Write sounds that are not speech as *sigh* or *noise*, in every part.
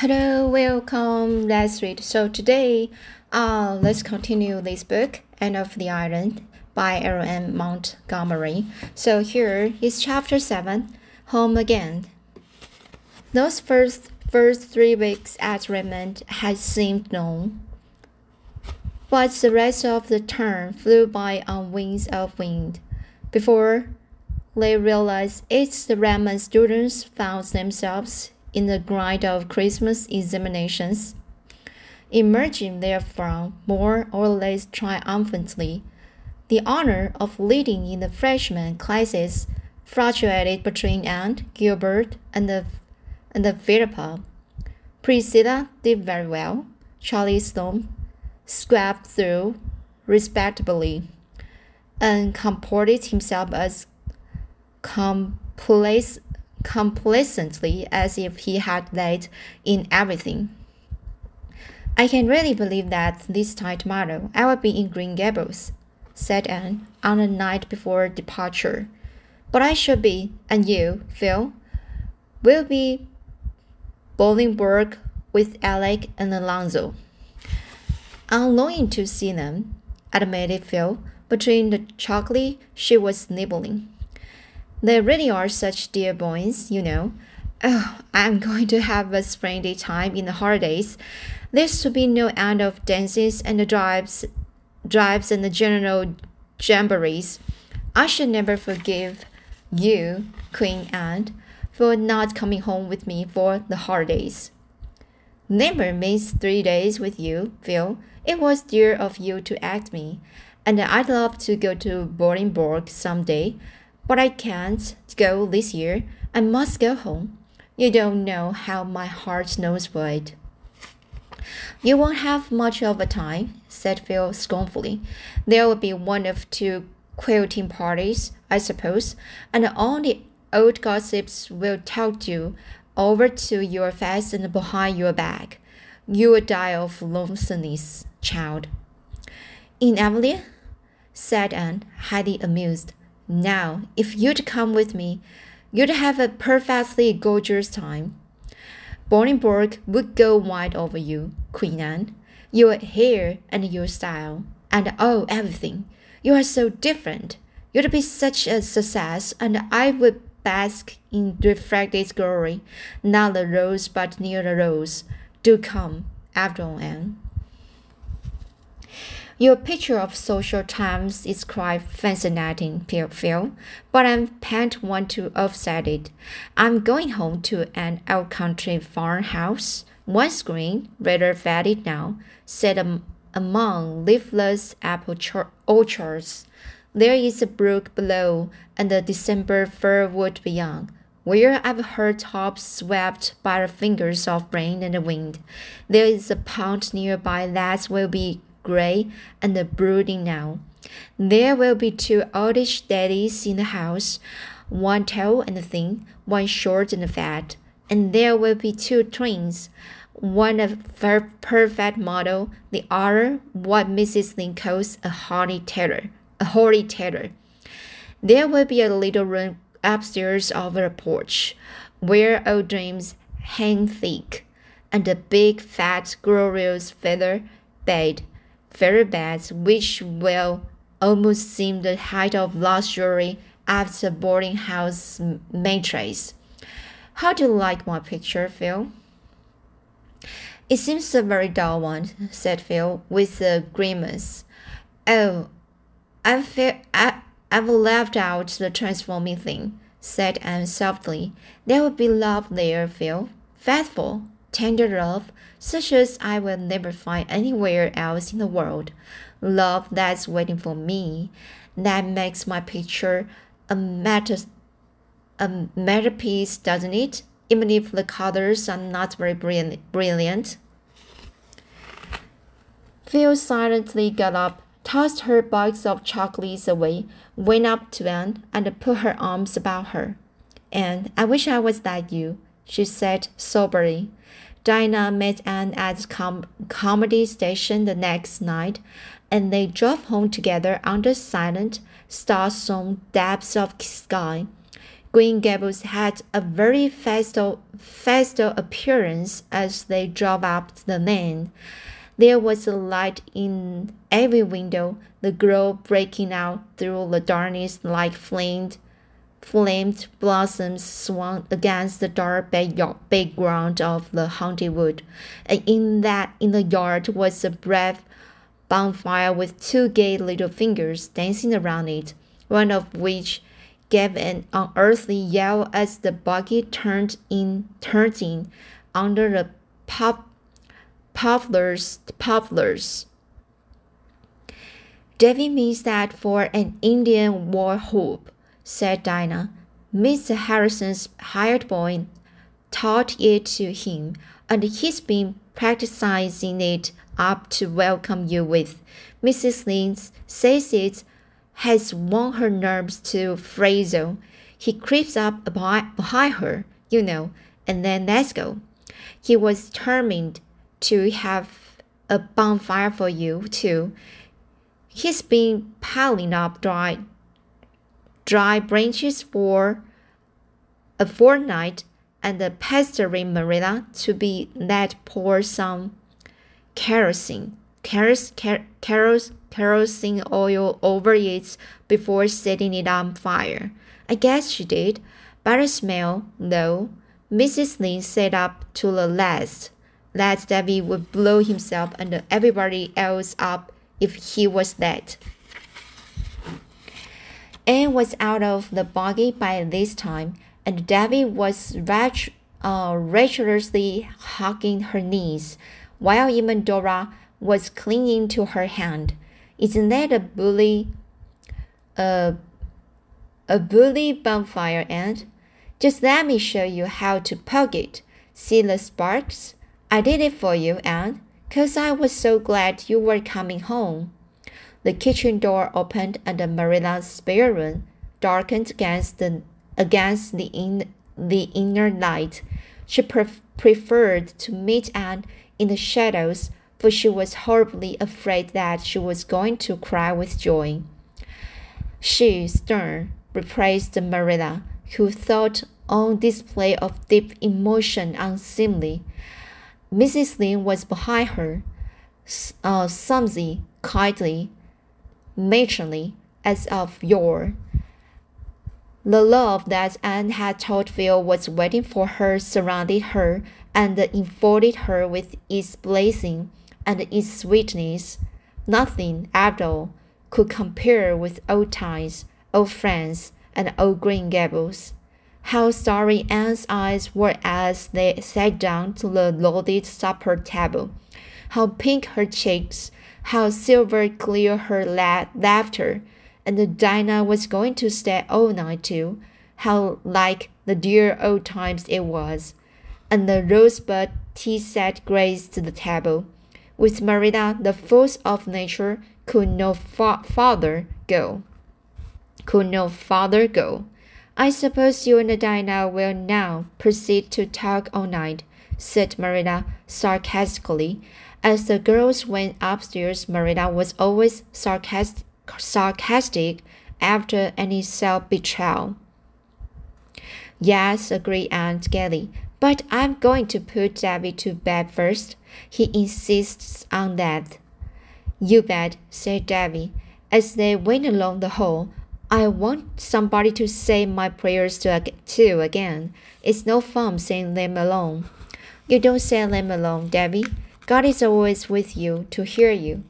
Hello, welcome. Let's read. So today, uh, let's continue this book, Anne of the Island by L.M. Montgomery. So here is chapter 7, Home Again. Those first first three weeks at Redmond had seemed long, but the rest of the term flew by on wings of wind. Before they realized it, the Redmond students found themselves in the grind of Christmas examinations, emerging therefrom more or less triumphantly. The honor of leading in the freshman classes fluctuated between Anne, Gilbert, and the and the Philippa. Priscilla did very well. Charlie Sloane scraped through respectably and comported himself as complac- complacently as if he had led in everything. I can really believe that this time tomorrow I will be in Green Gables, said Anne on the night before departure. But I should be, and you, Phil, will be Bolingbroke with Alec and Alonzo. I'm longing to see them, admitted Phil, between the chocolate she was nibbling. They really are such dear boys, you know. Oh, I'm *laughs* going to have a splendid time in the holidays. There's to be no end of dances and drives, drives and the general jamborees. I should never forgive you, Queen Anne, for not coming home with me for the holidays. Never missed three days with you, Phil. It was dear of you to ask me, and I'd love to go to Bolingbroke some day, but I can't go this year. I must go home. You don't know how my heart knows it. You won't have much of a time, said Phil scornfully. There will be one of two quilting parties, I suppose, and all the old gossips will talk you over to your face and behind your back. You will die of lonesomeness, child. In Emily, said Anne, highly amused. Now, if you'd come with me, you'd have a perfectly gorgeous time. Bolingbroke would go wild over you, Queen Anne. Your hair and your style, and oh, everything. You are so different. You'd be such a success, and I would bask in reflected glory, not the rose but near the rose. Do come, after all, Anne. Your picture of social times is quite fascinating, Phil, but I can't want to offset it. I'm going home to an old country farmhouse, once green, rather faded now, set among leafless apple orchards. There is a brook below and a December fir wood beyond, where I've heard tops swept by the fingers of rain and wind. There is a pond nearby that will be gray and brooding now. There will be two oldish daddies in the house, one tall and thin, one short and fat, and there will be two twins, one a perfect model, the other what Mrs. Lynde calls a horny terror a holy terror. There will be a little room upstairs over a porch, where old dreams hang thick, and a big fat glorious feather bed, feather beds which will almost seem the height of luxury after boarding house mattress. How do you like my picture, Phil? It seems a very dull one, said Phil, with a grimace. Oh, I've, fe- I, I've left out the transforming thing, said Anne softly. There will be love there, Phil. Faithful, tender love, such as I will never find anywhere else in the world. Love that's waiting for me. That makes my picture a matter, a masterpiece, doesn't it? Even if the colors are not very brilliant. Phil silently got up tossed her box of chocolates away, went up to Anne, and put her arms about her. Anne, I wish I was like you, she said soberly. Dinah met Anne at the com- Carmody station the next night, and they drove home together under silent, star-sown depths of sky. Green Gables had a very festal, festal appearance as they drove up the lane. There was a light in every window, the glow breaking out through the darkness like flamed, flamed blossoms swung against the dark background of the haunted wood. And in that, in the yard was a brave bonfire with two gay little fingers dancing around it, one of which gave an unearthly yell as the buggy turned in turned in under the pop poplars poplars. Davy means that for an Indian war whoop, said Dinah. Mr. Harrison's hired boy taught it to him, and he's been practicing it up to welcome you with. Mrs. Lynde says it has won her nerves to frazzle. He creeps up behind her, you know, and then let's go. He was determined to have a bonfire for you, too. He's been piling up dry, dry branches for a fortnight and the pestering Marilla to be let pour some kerosene, keros, keros, kerosene oil over it before setting it on fire. I guess she did. By the smell, though, Mrs. Lynde set up to the last that Davy would blow himself and everybody else up if he was that. Anne was out of the buggy by this time, and Davy was uh, rapturously hugging her knees, while even Dora was clinging to her hand. Isn't that a bully? A, a bully bonfire, Anne? Just let me show you how to poke it. See the sparks? I did it for you, Anne, cause I was so glad you were coming home. The kitchen door opened and Marilla's spare room darkened against the against the in the inner light. She pre- preferred to meet Anne in the shadows for she was horribly afraid that she was going to cry with joy. She, stern, replaced Marilla, who thought on display of deep emotion unseemly. Mrs. Lynde was behind her, uh, clumsy, kindly, matronly, as of yore. The love that Anne had told Phil was waiting for her surrounded her and enfolded her with its blessing and its sweetness, nothing, after all, could compare with old times, old friends, and old Green Gables. How sorry Anne's eyes were as they sat down to the loaded supper table. How pink her cheeks, how silver clear her la laughter, and Dinah was going to stay all night too. How like the dear old times it was. And the rosebud tea set graced the table. With Marilla, the force of nature could no fa farther go. Could no farther go. I suppose you and Dinah will now proceed to talk all night, said Marilla sarcastically. As the girls went upstairs, Marilla was always sarcastic, sarcastic after any self betrayal. Yes, agreed Anne gaily. But I'm going to put Davy to bed first. He insists on that. You bet, said Davy, as they went along the hall. I want somebody to say my prayers to, too again. It's no fun saying them alone. You don't say them alone, Davy. God is always with you to hear you.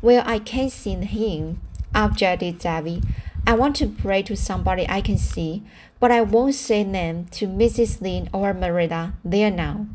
Well, I can't sing him, objected Davy. I want to pray to somebody I can see, but I won't say them to Mrs. Lynde or Marilla there now.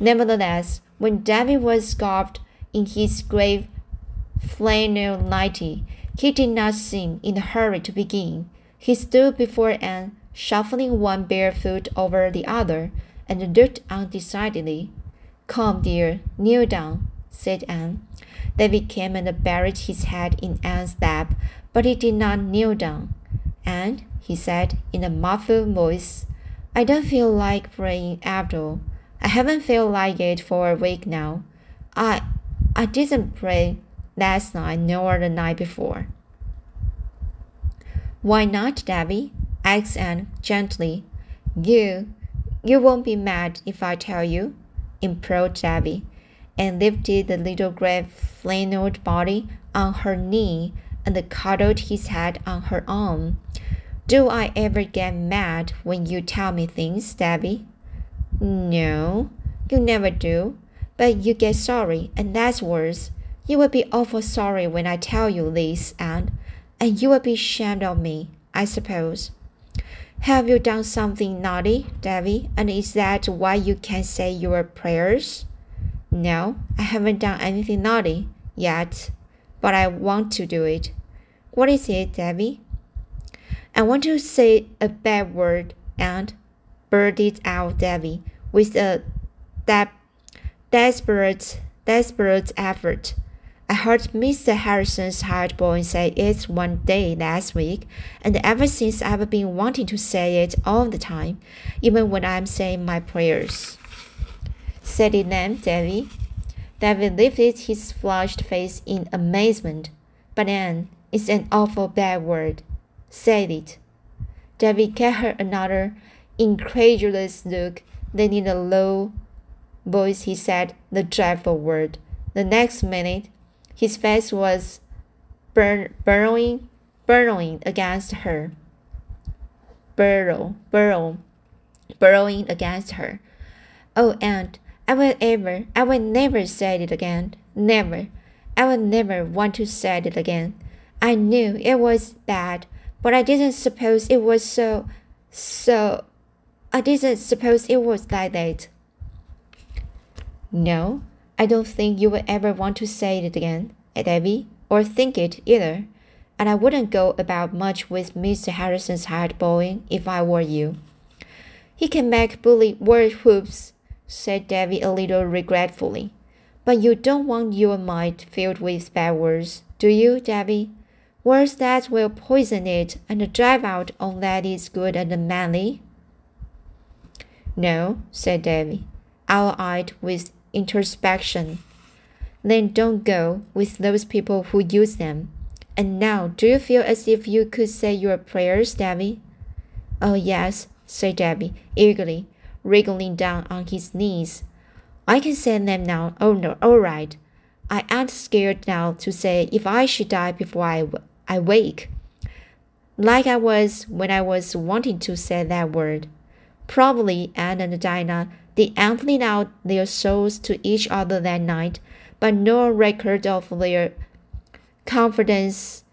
Nevertheless, when Davy was garbed in his grave flannel nightie, he did not seem in a hurry to begin. He stood before Anne, shuffling one bare foot over the other, and looked undecidedly. Come, dear, kneel down, said Anne. David came and buried his head in Anne's lap, but he did not kneel down. Anne, he said in a muffled voice, I don't feel like praying after all. I haven't felt like it for a week now. I I didn't pray last night nor the night before. Why not, Davy? asked Anne gently. You, you won't be mad if I tell you, implored Davy, and lifted the little gray flannelled body on her knee and cuddled his head on her arm. Do I ever get mad when you tell me things, Davy? No, you never do. But you get sorry, and that's worse. You will be awful sorry when I tell you this, Anne, and you will be ashamed of me, I suppose. Have you done something naughty, Davy? And is that why you can't say your prayers? No, I haven't done anything naughty yet, but I want to do it. What is it, Davy? I want to say a bad word and blurted out Davy with a de- desperate, desperate effort. I heard Mr. Harrison's hired boy say it one day last week, and ever since I've been wanting to say it all the time, even when I'm saying my prayers. Said it then, Davy. David lifted his flushed face in amazement. But Anne, it's an awful bad word said it. David gave her another incredulous look. Then, in a low voice, he said the dreadful word. The next minute, his face was burrowing, burrowing against her. Burrow, burrow, burrowing against her. Oh, aunt, I will ever, I will never say it again. Never. I will never want to say it again. I knew it was bad but I didn't suppose it was so, so, I didn't suppose it was like that. No, I don't think you will ever want to say it again, Davy, or think it either. And I wouldn't go about much with Mr. Harrison's hired boy if I were you. He can make bully word whoops, said Davy a little regretfully. But you don't want your mind filled with bad words, do you, Davy? words that will poison it and drive out all that is good and manly? No, said Davy, owl-eyed with introspection. Then don't go with those people who use them. And now, do you feel as if you could say your prayers, Davy? Oh, yes, said Davy, eagerly, wriggling down on his knees. I can say them now. Oh, no, all right. I ain't scared now to say if I should die before I I wake. Like I was when I was wanting to say that word. Probably Anne and Dinah did emptied out their souls to each other that night, but no record of their confidence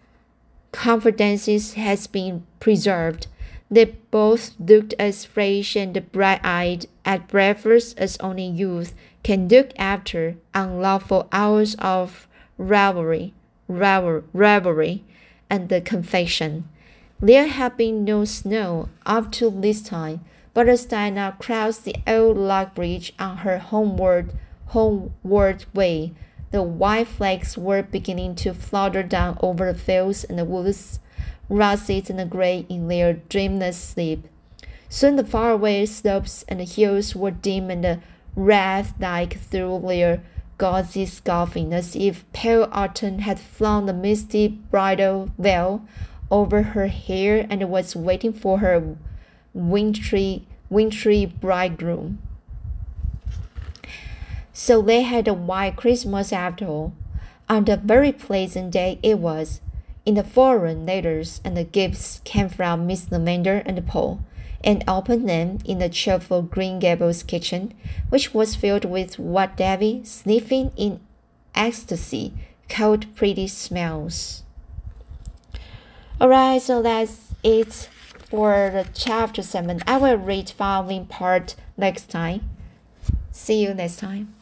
confidences has been preserved. They both looked as fresh and bright-eyed at breakfast as only youth can look after unlawful hours of revelry, revelry, and the confession. There had been no snow up to this time, Dinah crossed the old log bridge on her homeward homeward way, the white flakes were beginning to flutter down over the fields and the woods, russet and gray in their dreamless sleep. Soon the faraway slopes and hills were dim and wraith-like through their gauzy scoffing, as if pale autumn had flung the misty bridal veil over her hair and was waiting for her wintry, wintry bridegroom. So they had a white Christmas after all. and a very pleasant day it was. In the foreign letters and the gifts came from Miss Lavendar and Paul and opened them in the cheerful Green Gables kitchen, which was filled with what Davy, sniffing in ecstasy, called pretty smells. Alright, so that's it for the chapter 7. I will read following part next time. See you next time.